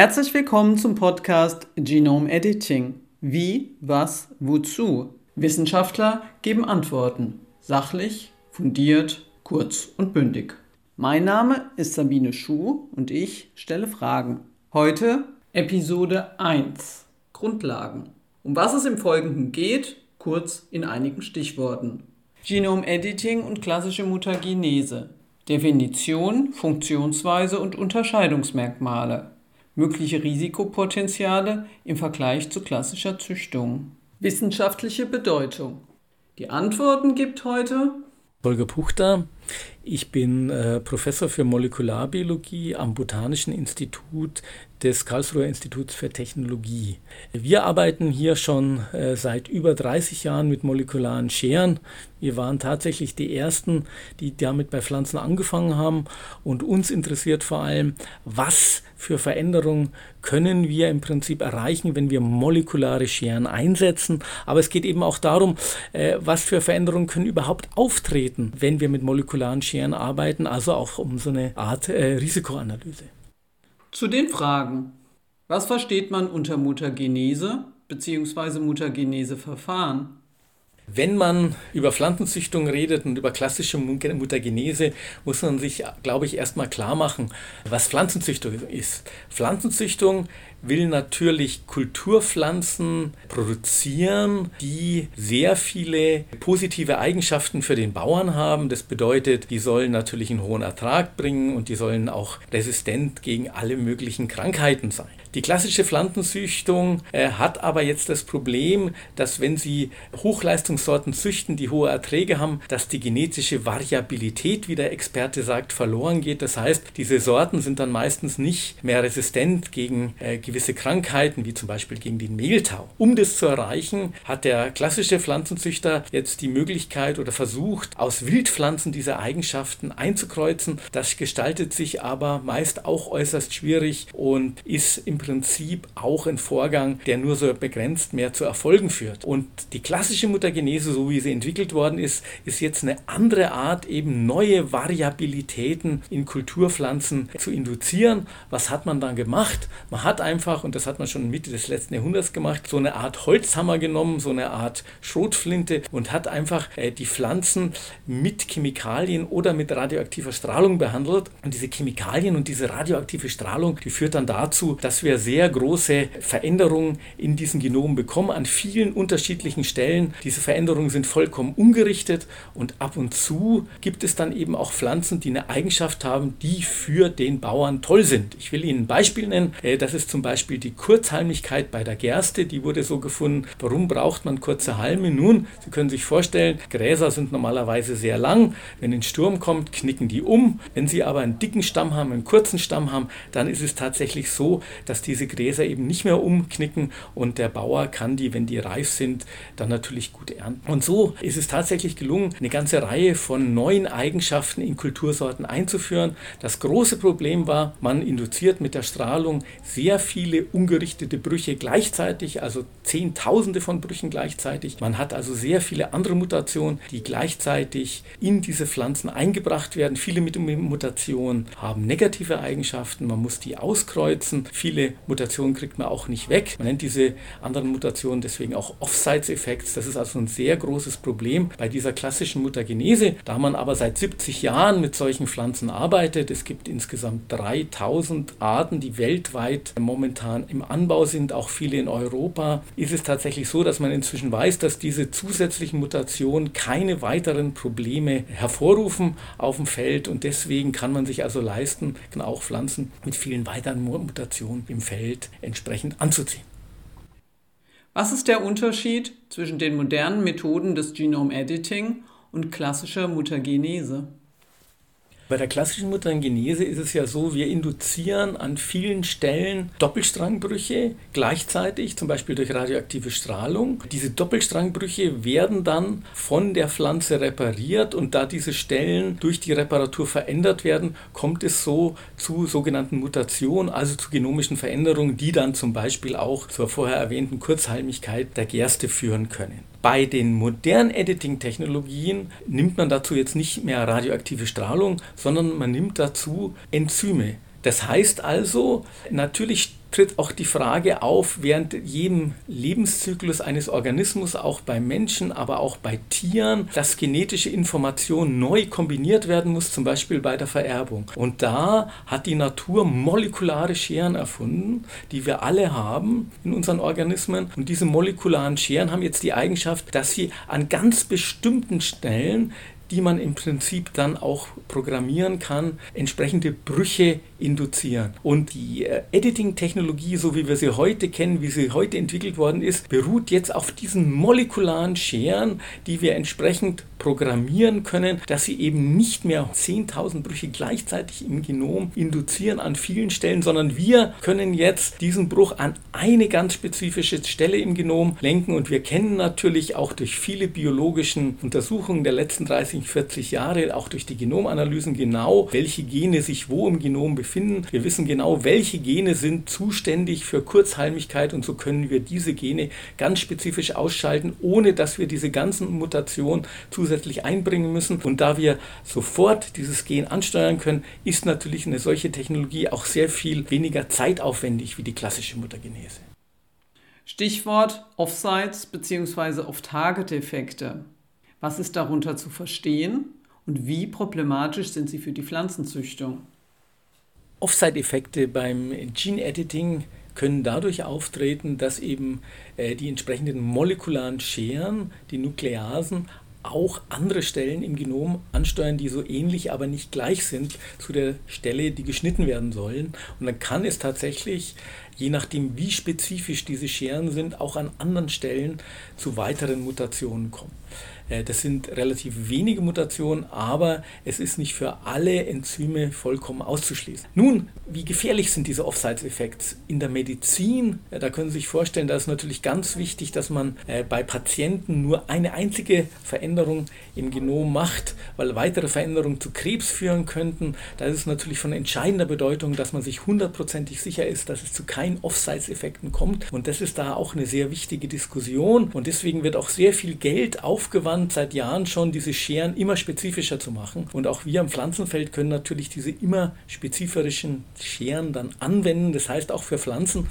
Herzlich willkommen zum Podcast Genome Editing. Wie, was, wozu? Wissenschaftler geben Antworten. Sachlich, fundiert, kurz und bündig. Mein Name ist Sabine Schuh und ich stelle Fragen. Heute Episode 1 Grundlagen. Um was es im Folgenden geht, kurz in einigen Stichworten. Genome Editing und klassische Mutagenese. Definition, Funktionsweise und Unterscheidungsmerkmale mögliche Risikopotenziale im Vergleich zu klassischer Züchtung. Wissenschaftliche Bedeutung. Die Antworten gibt heute Holger Puchter. Ich bin äh, Professor für Molekularbiologie am Botanischen Institut des Karlsruher Instituts für Technologie. Wir arbeiten hier schon äh, seit über 30 Jahren mit molekularen Scheren. Wir waren tatsächlich die Ersten, die damit bei Pflanzen angefangen haben. Und uns interessiert vor allem, was für Veränderungen können wir im Prinzip erreichen, wenn wir molekulare Scheren einsetzen. Aber es geht eben auch darum, äh, was für Veränderungen können überhaupt auftreten, wenn wir mit molekularen Scheren arbeiten. Also auch um so eine Art äh, Risikoanalyse. Zu den Fragen. Was versteht man unter Mutagenese bzw. Mutageneseverfahren? Wenn man über Pflanzenzüchtung redet und über klassische Mutagenese, muss man sich, glaube ich, erstmal klar machen, was Pflanzenzüchtung ist. Pflanzenzüchtung will natürlich Kulturpflanzen produzieren, die sehr viele positive Eigenschaften für den Bauern haben. Das bedeutet, die sollen natürlich einen hohen Ertrag bringen und die sollen auch resistent gegen alle möglichen Krankheiten sein. Die klassische Pflanzenzüchtung äh, hat aber jetzt das Problem, dass wenn Sie Hochleistungssorten züchten, die hohe Erträge haben, dass die genetische Variabilität, wie der Experte sagt, verloren geht. Das heißt, diese Sorten sind dann meistens nicht mehr resistent gegen äh, gewisse Krankheiten, wie zum Beispiel gegen den Mehltau. Um das zu erreichen, hat der klassische Pflanzenzüchter jetzt die Möglichkeit oder versucht, aus Wildpflanzen diese Eigenschaften einzukreuzen. Das gestaltet sich aber meist auch äußerst schwierig und ist im Prinzip auch ein Vorgang, der nur so begrenzt mehr zu Erfolgen führt. Und die klassische Mutagenese, so wie sie entwickelt worden ist, ist jetzt eine andere Art, eben neue Variabilitäten in Kulturpflanzen zu induzieren. Was hat man dann gemacht? Man hat einfach, und das hat man schon Mitte des letzten Jahrhunderts gemacht, so eine Art Holzhammer genommen, so eine Art Schrotflinte und hat einfach äh, die Pflanzen mit Chemikalien oder mit radioaktiver Strahlung behandelt. Und diese Chemikalien und diese radioaktive Strahlung, die führt dann dazu, dass wir wir sehr große Veränderungen in diesen Genomen bekommen an vielen unterschiedlichen Stellen. Diese Veränderungen sind vollkommen ungerichtet und ab und zu gibt es dann eben auch Pflanzen, die eine Eigenschaft haben, die für den Bauern toll sind. Ich will Ihnen ein Beispiel nennen. Äh, das ist zum Beispiel die Kurzhalmigkeit bei der Gerste. Die wurde so gefunden. Warum braucht man kurze Halme? Nun, Sie können sich vorstellen, Gräser sind normalerweise sehr lang. Wenn ein Sturm kommt, knicken die um. Wenn Sie aber einen dicken Stamm haben, einen kurzen Stamm haben, dann ist es tatsächlich so, dass dass diese Gräser eben nicht mehr umknicken und der Bauer kann die, wenn die reif sind, dann natürlich gut ernten. Und so ist es tatsächlich gelungen, eine ganze Reihe von neuen Eigenschaften in Kultursorten einzuführen. Das große Problem war, man induziert mit der Strahlung sehr viele ungerichtete Brüche gleichzeitig, also Zehntausende von Brüchen gleichzeitig. Man hat also sehr viele andere Mutationen, die gleichzeitig in diese Pflanzen eingebracht werden. Viele Mutationen haben negative Eigenschaften, man muss die auskreuzen. Viele Mutationen kriegt man auch nicht weg. Man nennt diese anderen Mutationen deswegen auch Offsites-Effekts. Das ist also ein sehr großes Problem bei dieser klassischen Mutagenese. Da man aber seit 70 Jahren mit solchen Pflanzen arbeitet, es gibt insgesamt 3000 Arten, die weltweit momentan im Anbau sind, auch viele in Europa, ist es tatsächlich so, dass man inzwischen weiß, dass diese zusätzlichen Mutationen keine weiteren Probleme hervorrufen auf dem Feld und deswegen kann man sich also leisten, auch Pflanzen mit vielen weiteren Mutationen im im Feld entsprechend anzuziehen. Was ist der Unterschied zwischen den modernen Methoden des Genome Editing und klassischer Mutagenese? Bei der klassischen Mutagenese ist es ja so, wir induzieren an vielen Stellen Doppelstrangbrüche gleichzeitig, zum Beispiel durch radioaktive Strahlung. Diese Doppelstrangbrüche werden dann von der Pflanze repariert und da diese Stellen durch die Reparatur verändert werden, kommt es so zu sogenannten Mutationen, also zu genomischen Veränderungen, die dann zum Beispiel auch zur vorher erwähnten Kurzhalmigkeit der Gerste führen können. Bei den modernen Editing-Technologien nimmt man dazu jetzt nicht mehr radioaktive Strahlung, sondern man nimmt dazu Enzyme. Das heißt also, natürlich tritt auch die Frage auf, während jedem Lebenszyklus eines Organismus, auch bei Menschen, aber auch bei Tieren, dass genetische Information neu kombiniert werden muss, zum Beispiel bei der Vererbung. Und da hat die Natur molekulare Scheren erfunden, die wir alle haben in unseren Organismen. Und diese molekularen Scheren haben jetzt die Eigenschaft, dass sie an ganz bestimmten Stellen die man im Prinzip dann auch programmieren kann, entsprechende Brüche induzieren. Und die äh, Editing-Technologie, so wie wir sie heute kennen, wie sie heute entwickelt worden ist, beruht jetzt auf diesen molekularen Scheren, die wir entsprechend programmieren können, dass sie eben nicht mehr 10.000 Brüche gleichzeitig im Genom induzieren an vielen Stellen, sondern wir können jetzt diesen Bruch an eine ganz spezifische Stelle im Genom lenken und wir kennen natürlich auch durch viele biologischen Untersuchungen der letzten 30, 40 Jahre, auch durch die Genomanalysen genau, welche Gene sich wo im Genom befinden. Wir wissen genau, welche Gene sind zuständig für Kurzhalmigkeit und so können wir diese Gene ganz spezifisch ausschalten, ohne dass wir diese ganzen Mutationen zusätzlich einbringen müssen. Und da wir sofort dieses Gen ansteuern können, ist natürlich eine solche Technologie auch sehr viel weniger zeitaufwendig wie die klassische Muttergenese. Stichwort Offsites bzw. Off-Target-Effekte. Was ist darunter zu verstehen und wie problematisch sind sie für die Pflanzenzüchtung? Offside-Effekte beim Gene-Editing können dadurch auftreten, dass eben äh, die entsprechenden molekularen Scheren, die Nukleasen, auch andere Stellen im Genom ansteuern, die so ähnlich, aber nicht gleich sind zu der Stelle, die geschnitten werden sollen. Und dann kann es tatsächlich, je nachdem, wie spezifisch diese Scheren sind, auch an anderen Stellen zu weiteren Mutationen kommen. Äh, das sind relativ wenige Mutationen, aber es ist nicht für alle Enzyme vollkommen auszuschließen. Nun, wie gefährlich sind diese Offsites-Effekte in der Medizin? Da können Sie sich vorstellen, da ist natürlich ganz wichtig, dass man äh, bei Patienten nur eine einzige Veränderung im Genom macht, weil weitere Veränderungen zu Krebs führen könnten. Da ist es natürlich von entscheidender Bedeutung, dass man sich hundertprozentig sicher ist, dass es zu keinen Offsites-Effekten kommt. Und das ist da auch eine sehr wichtige Diskussion. Und deswegen wird auch sehr viel Geld aufgewandt seit Jahren schon diese Scheren immer spezifischer zu machen. Und auch wir am Pflanzenfeld können natürlich diese immer spezifischen Scheren dann anwenden. Das heißt, auch für Pflanzen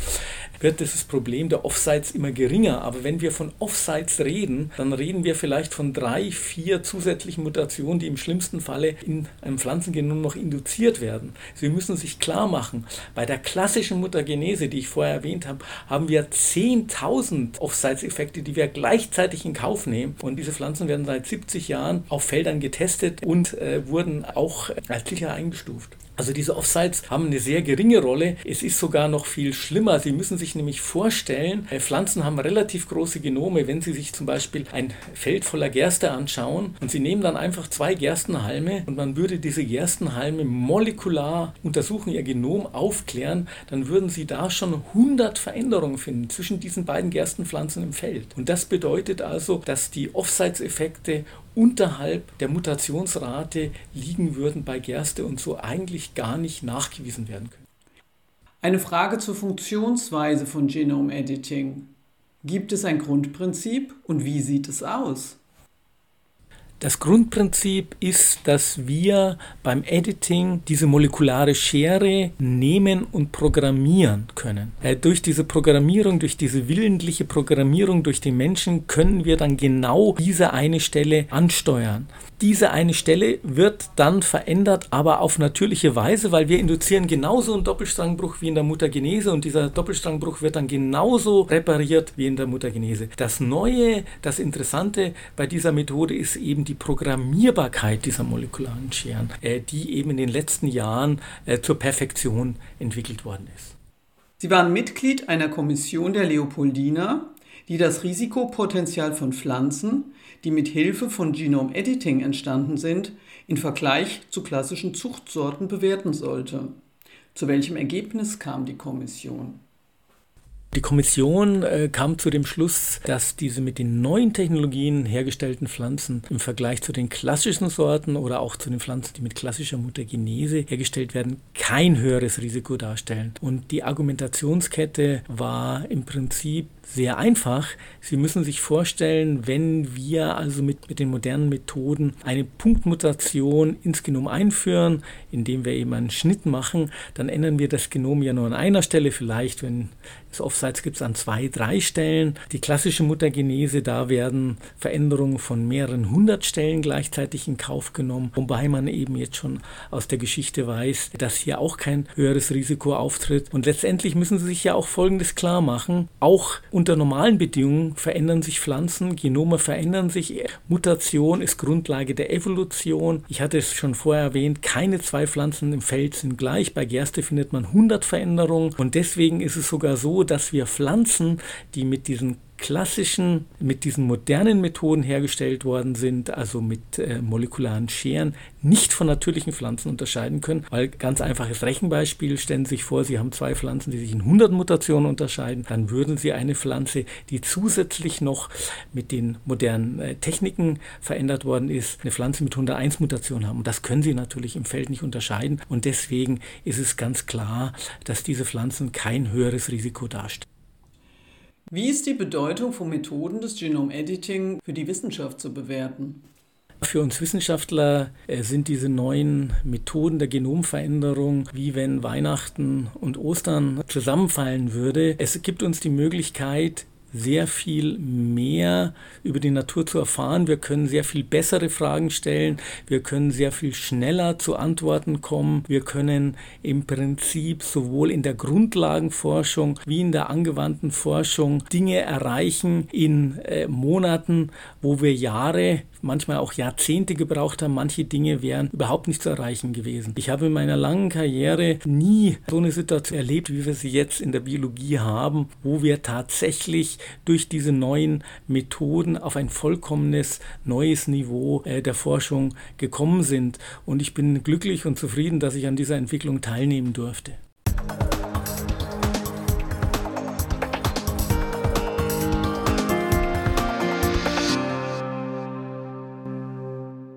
wird dieses Problem der Offsites immer geringer. Aber wenn wir von Offsites reden, dann reden wir vielleicht von drei, vier zusätzlichen Mutationen, die im schlimmsten Falle in einem Pflanzengenom noch induziert werden. Sie müssen sich klar machen, bei der klassischen Mutagenese, die ich vorher erwähnt habe, haben wir 10.000 Offsites-Effekte, die wir gleichzeitig in Kauf nehmen. Und diese Pflanzen werden seit 70 Jahren auf Feldern getestet und äh, wurden auch als sicher eingestuft. Also diese Offsites haben eine sehr geringe Rolle. Es ist sogar noch viel schlimmer. Sie müssen sich nämlich vorstellen, äh, Pflanzen haben relativ große Genome. Wenn Sie sich zum Beispiel ein Feld voller Gerste anschauen und Sie nehmen dann einfach zwei Gerstenhalme und man würde diese Gerstenhalme molekular untersuchen, ihr Genom aufklären, dann würden Sie da schon 100 Veränderungen finden zwischen diesen beiden Gerstenpflanzen im Feld. Und das bedeutet also, dass die Offsites-Effekte unterhalb der Mutationsrate liegen würden bei Gerste und so eigentlich gar nicht nachgewiesen werden können. Eine Frage zur Funktionsweise von Genome Editing. Gibt es ein Grundprinzip und wie sieht es aus? Das Grundprinzip ist, dass wir beim Editing diese molekulare Schere nehmen und programmieren können. Äh, durch diese Programmierung, durch diese willentliche Programmierung durch den Menschen können wir dann genau diese eine Stelle ansteuern. Diese eine Stelle wird dann verändert, aber auf natürliche Weise, weil wir induzieren genauso einen Doppelstrangbruch wie in der Muttergenese und dieser Doppelstrangbruch wird dann genauso repariert wie in der Muttergenese. Das Neue, das Interessante bei dieser Methode ist eben die Programmierbarkeit dieser molekularen Scheren, äh, die eben in den letzten Jahren äh, zur Perfektion entwickelt worden ist. Sie waren Mitglied einer Kommission der Leopoldina, die das Risikopotenzial von Pflanzen, die mit Hilfe von Genome Editing entstanden sind, in Vergleich zu klassischen Zuchtsorten bewerten sollte. Zu welchem Ergebnis kam die Kommission? Die Kommission äh, kam zu dem Schluss, dass diese mit den neuen Technologien hergestellten Pflanzen im Vergleich zu den klassischen Sorten oder auch zu den Pflanzen, die mit klassischer Mutagenese hergestellt werden, kein höheres Risiko darstellen. Und die Argumentationskette war im Prinzip sehr einfach. Sie müssen sich vorstellen, wenn wir also mit, mit den modernen Methoden eine Punktmutation ins Genom einführen, indem wir eben einen Schnitt machen, dann ändern wir das Genom ja nur an einer Stelle, vielleicht, wenn es Offsites gibt, an zwei, drei Stellen. Die klassische Muttergenese, da werden Veränderungen von mehreren hundert Stellen gleichzeitig in Kauf genommen, wobei man eben jetzt schon aus der Geschichte weiß, dass hier auch kein höheres Risiko auftritt. Und letztendlich müssen Sie sich ja auch Folgendes klar machen. Auch unter normalen Bedingungen verändern sich Pflanzen, Genome verändern sich. Mutation ist Grundlage der Evolution. Ich hatte es schon vorher erwähnt, keine zwei Pflanzen im Feld sind gleich. Bei Gerste findet man 100 Veränderungen und deswegen ist es sogar so, dass wir Pflanzen, die mit diesen klassischen, mit diesen modernen Methoden hergestellt worden sind, also mit äh, molekularen Scheren, nicht von natürlichen Pflanzen unterscheiden können. Weil ganz einfaches Rechenbeispiel, stellen Sie sich vor, Sie haben zwei Pflanzen, die sich in 100 Mutationen unterscheiden, dann würden Sie eine Pflanze, die zusätzlich noch mit den modernen äh, Techniken verändert worden ist, eine Pflanze mit 101 Mutationen haben. Und das können Sie natürlich im Feld nicht unterscheiden. Und deswegen ist es ganz klar, dass diese Pflanzen kein höheres Risiko darstellen. Wie ist die Bedeutung von Methoden des Genome Editing für die Wissenschaft zu bewerten? Für uns Wissenschaftler äh, sind diese neuen Methoden der Genomveränderung wie wenn Weihnachten und Ostern zusammenfallen würde. Es gibt uns die Möglichkeit, sehr viel mehr über die Natur zu erfahren. Wir können sehr viel bessere Fragen stellen. Wir können sehr viel schneller zu Antworten kommen. Wir können im Prinzip sowohl in der Grundlagenforschung wie in der angewandten Forschung Dinge erreichen in äh, Monaten, wo wir Jahre manchmal auch Jahrzehnte gebraucht haben. Manche Dinge wären überhaupt nicht zu erreichen gewesen. Ich habe in meiner langen Karriere nie so eine Situation erlebt, wie wir sie jetzt in der Biologie haben, wo wir tatsächlich durch diese neuen Methoden auf ein vollkommenes neues Niveau äh, der Forschung gekommen sind. Und ich bin glücklich und zufrieden, dass ich an dieser Entwicklung teilnehmen durfte.